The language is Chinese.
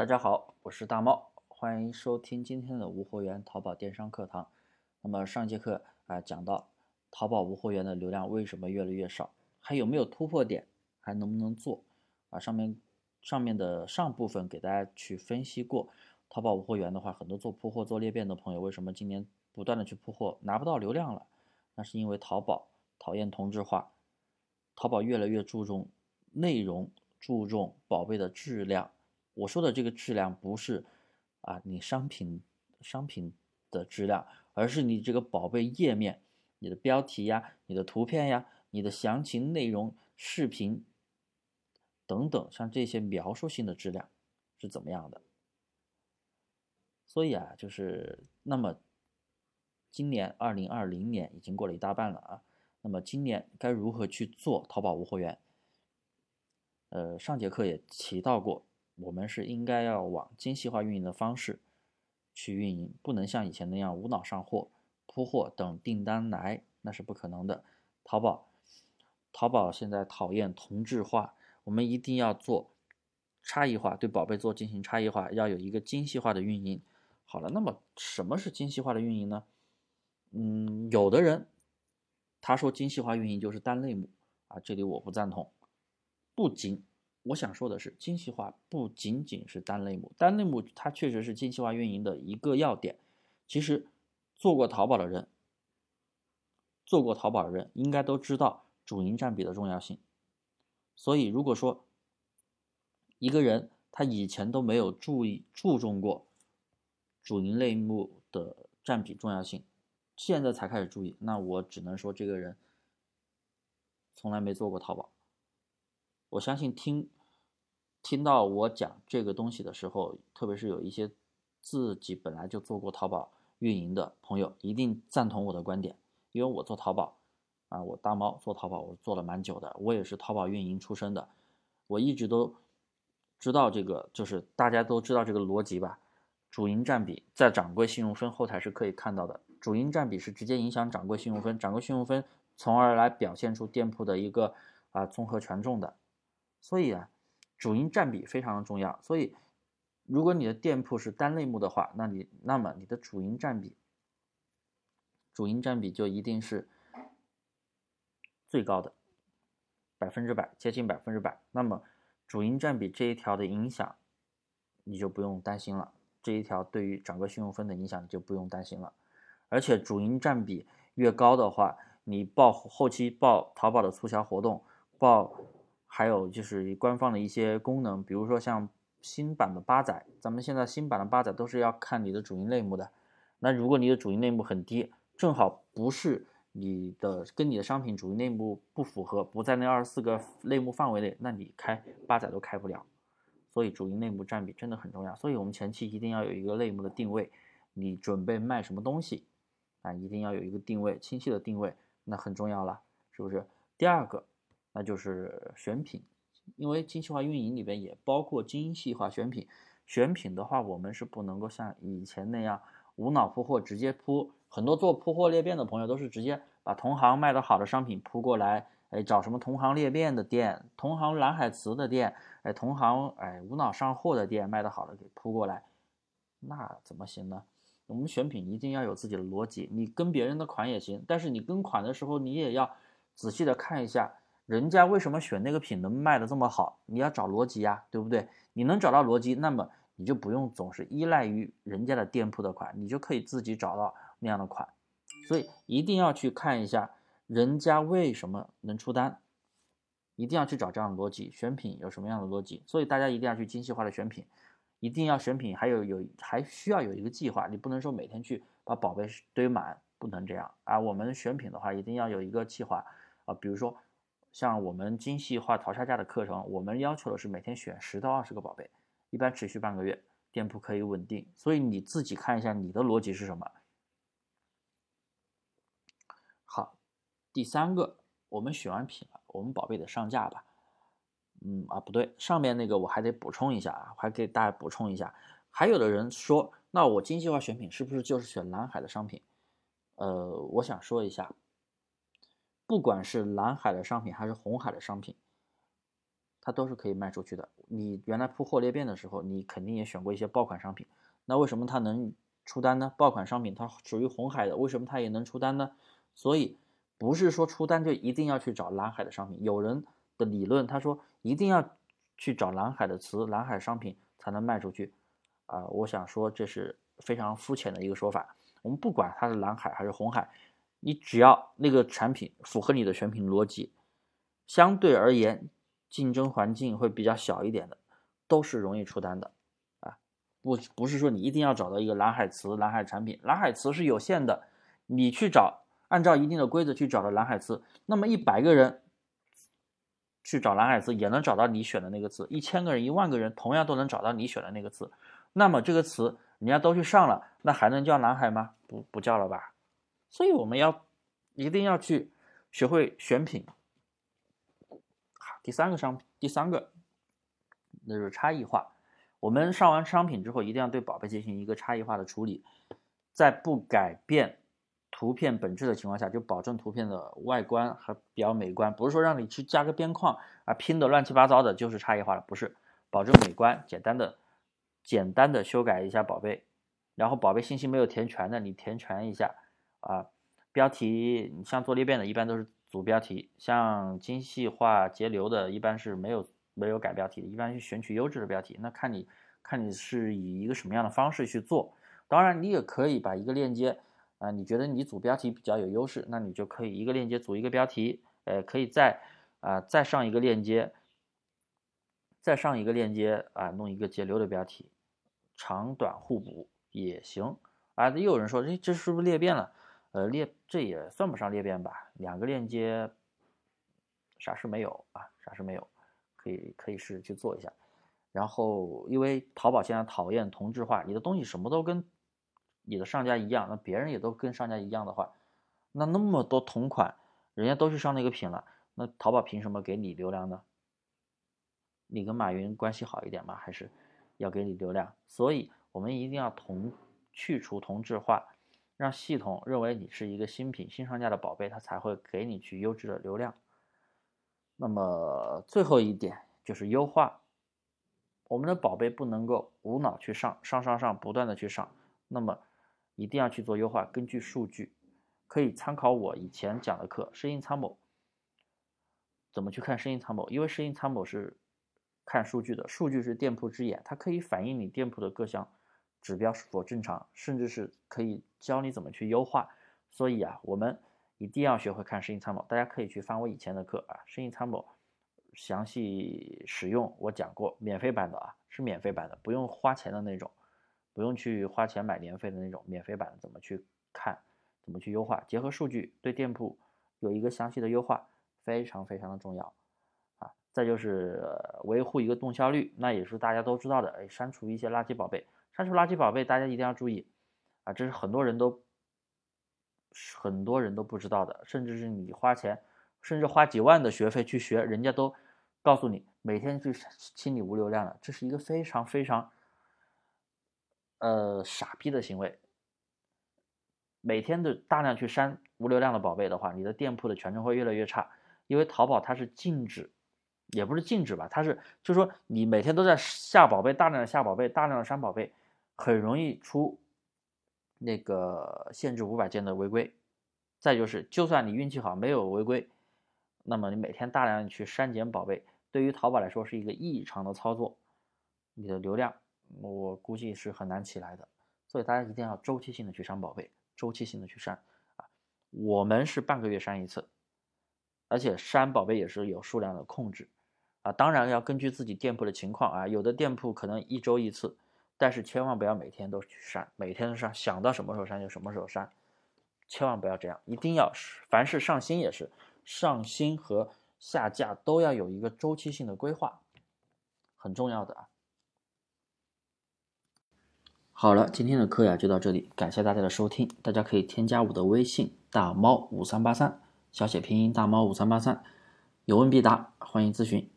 大家好，我是大猫，欢迎收听今天的无货源淘宝电商课堂。那么上节课啊讲到淘宝无货源的流量为什么越来越少，还有没有突破点，还能不能做啊？上面上面的上部分给大家去分析过，淘宝无货源的话，很多做铺货、做裂变的朋友，为什么今年不断的去铺货拿不到流量了？那是因为淘宝讨厌同质化，淘宝越来越注重内容，注重宝贝的质量。我说的这个质量不是啊，你商品商品的质量，而是你这个宝贝页面、你的标题呀、你的图片呀、你的详情内容、视频等等，像这些描述性的质量是怎么样的？所以啊，就是那么今年二零二零年已经过了一大半了啊，那么今年该如何去做淘宝无货源？呃，上节课也提到过。我们是应该要往精细化运营的方式去运营，不能像以前那样无脑上货、铺货等订单来，那是不可能的。淘宝，淘宝现在讨厌同质化，我们一定要做差异化，对宝贝做进行差异化，要有一个精细化的运营。好了，那么什么是精细化的运营呢？嗯，有的人他说精细化运营就是单类目啊，这里我不赞同，不仅。我想说的是，精细化不仅仅是单类目，单类目它确实是精细化运营的一个要点。其实，做过淘宝的人，做过淘宝的人应该都知道主营占比的重要性。所以，如果说一个人他以前都没有注意注重过主营类目的占比重要性，现在才开始注意，那我只能说这个人从来没做过淘宝。我相信听听到我讲这个东西的时候，特别是有一些自己本来就做过淘宝运营的朋友，一定赞同我的观点。因为我做淘宝啊，我大猫做淘宝，我做了蛮久的，我也是淘宝运营出身的，我一直都知道这个，就是大家都知道这个逻辑吧。主营占比在掌柜信用分后台是可以看到的，主营占比是直接影响掌柜信用分，掌柜信用分从而来表现出店铺的一个啊综合权重的。所以啊，主营占比非常的重要。所以，如果你的店铺是单类目的话，那你那么你的主营占比，主营占比就一定是最高的，百分之百，接近百分之百。那么主营占比这一条的影响，你就不用担心了。这一条对于整个信用分的影响，你就不用担心了。而且主营占比越高的话，你报后期报淘宝的促销活动，报。还有就是官方的一些功能，比如说像新版的八载，咱们现在新版的八载都是要看你的主营类目的。那如果你的主营类目很低，正好不是你的跟你的商品主营类目不符合，不在那二十四个类目范围内，那你开八载都开不了。所以主营类目占比真的很重要。所以我们前期一定要有一个类目的定位，你准备卖什么东西啊？一定要有一个定位，清晰的定位，那很重要了，是不是？第二个。那就是选品，因为精细化运营里边也包括精细化选品。选品的话，我们是不能够像以前那样无脑铺货，直接铺。很多做铺货裂变的朋友都是直接把同行卖的好的商品铺过来，哎，找什么同行裂变的店、同行蓝海词的店，哎，同行哎无脑上货的店卖的好的给铺过来，那怎么行呢？我们选品一定要有自己的逻辑，你跟别人的款也行，但是你跟款的时候，你也要仔细的看一下。人家为什么选那个品能卖的这么好？你要找逻辑呀，对不对？你能找到逻辑，那么你就不用总是依赖于人家的店铺的款，你就可以自己找到那样的款。所以一定要去看一下人家为什么能出单，一定要去找这样的逻辑。选品有什么样的逻辑？所以大家一定要去精细化的选品，一定要选品，还有有还需要有一个计划，你不能说每天去把宝贝堆满，不能这样啊。我们选品的话，一定要有一个计划啊，比如说。像我们精细化淘差价的课程，我们要求的是每天选十到二十个宝贝，一般持续半个月，店铺可以稳定。所以你自己看一下你的逻辑是什么。好，第三个，我们选完品了，我们宝贝得上架吧？嗯啊，不对，上面那个我还得补充一下啊，还给大家补充一下。还有的人说，那我精细化选品是不是就是选蓝海的商品？呃，我想说一下。不管是蓝海的商品还是红海的商品，它都是可以卖出去的。你原来铺货裂变的时候，你肯定也选过一些爆款商品，那为什么它能出单呢？爆款商品它属于红海的，为什么它也能出单呢？所以不是说出单就一定要去找蓝海的商品。有人的理论他说一定要去找蓝海的词、蓝海商品才能卖出去，啊，我想说这是非常肤浅的一个说法。我们不管它是蓝海还是红海，你只要那个产品符合你的选品逻辑，相对而言竞争环境会比较小一点的，都是容易出单的啊。不不是说你一定要找到一个蓝海词、蓝海产品，蓝海词是有限的，你去找，按照一定的规则去找的蓝海词，那么一百个人去找蓝海词也能找到你选的那个词，一千个人、一万个人同样都能找到你选的那个词，那么这个词。人家都去上了，那还能叫蓝海吗？不不叫了吧。所以我们要一定要去学会选品。好，第三个商品，第三个那就是差异化。我们上完商品之后，一定要对宝贝进行一个差异化的处理，在不改变图片本质的情况下，就保证图片的外观和比较美观。不是说让你去加个边框啊，拼的乱七八糟的，就是差异化了。不是，保证美观，简单的。简单的修改一下宝贝，然后宝贝信息没有填全的，你填全一下啊。标题，你像做裂变的，一般都是主标题；像精细化节流的，一般是没有没有改标题的，一般是选取优质的标题。那看你看你是以一个什么样的方式去做。当然，你也可以把一个链接啊，你觉得你主标题比较有优势，那你就可以一个链接组一个标题，呃，可以再啊再上一个链接。再上一个链接啊，弄一个节流的标题，长短互补也行啊。又有人说，这这是不是裂变了？呃，裂这也算不上裂变吧？两个链接，啥事没有啊？啥事没有？可以可以试着去做一下。然后，因为淘宝现在讨厌同质化，你的东西什么都跟你的上家一样，那别人也都跟上家一样的话，那那么多同款，人家都去上那个品了，那淘宝凭什么给你流量呢？你跟马云关系好一点吗？还是要给你流量？所以我们一定要同去除同质化，让系统认为你是一个新品、新上架的宝贝，它才会给你去优质的流量。那么最后一点就是优化，我们的宝贝不能够无脑去上上上上，不断的去上，那么一定要去做优化。根据数据，可以参考我以前讲的课《适应参谋》，怎么去看适应参谋？因为适应参谋是。看数据的数据是店铺之眼，它可以反映你店铺的各项指标是否正常，甚至是可以教你怎么去优化。所以啊，我们一定要学会看适应参谋。大家可以去翻我以前的课啊，适应参谋详细使用我讲过，免费版的啊，是免费版的，不用花钱的那种，不用去花钱买年费的那种，免费版的怎么去看，怎么去优化，结合数据对店铺有一个详细的优化，非常非常的重要啊。再就是维护一个动销率，那也是大家都知道的。哎，删除一些垃圾宝贝，删除垃圾宝贝，大家一定要注意啊！这是很多人都很多人都不知道的，甚至是你花钱，甚至花几万的学费去学，人家都告诉你每天去清理无流量的，这是一个非常非常呃傻逼的行为。每天的大量去删无流量的宝贝的话，你的店铺的权重会越来越差，因为淘宝它是禁止。也不是禁止吧，它是就是说你每天都在下宝贝，大量的下宝贝，大量的删宝贝，很容易出那个限制五百件的违规。再就是，就算你运气好没有违规，那么你每天大量去删减宝贝，对于淘宝来说是一个异常的操作，你的流量我估计是很难起来的。所以大家一定要周期性的去删宝贝，周期性的去删啊。我们是半个月删一次，而且删宝贝也是有数量的控制。啊，当然要根据自己店铺的情况啊，有的店铺可能一周一次，但是千万不要每天都去删，每天都删，想到什么时候删就什么时候删，千万不要这样，一定要凡是上新也是上新和下架都要有一个周期性的规划，很重要的啊。好了，今天的课呀就到这里，感谢大家的收听，大家可以添加我的微信大猫五三八三，小写拼音大猫五三八三，有问必答，欢迎咨询。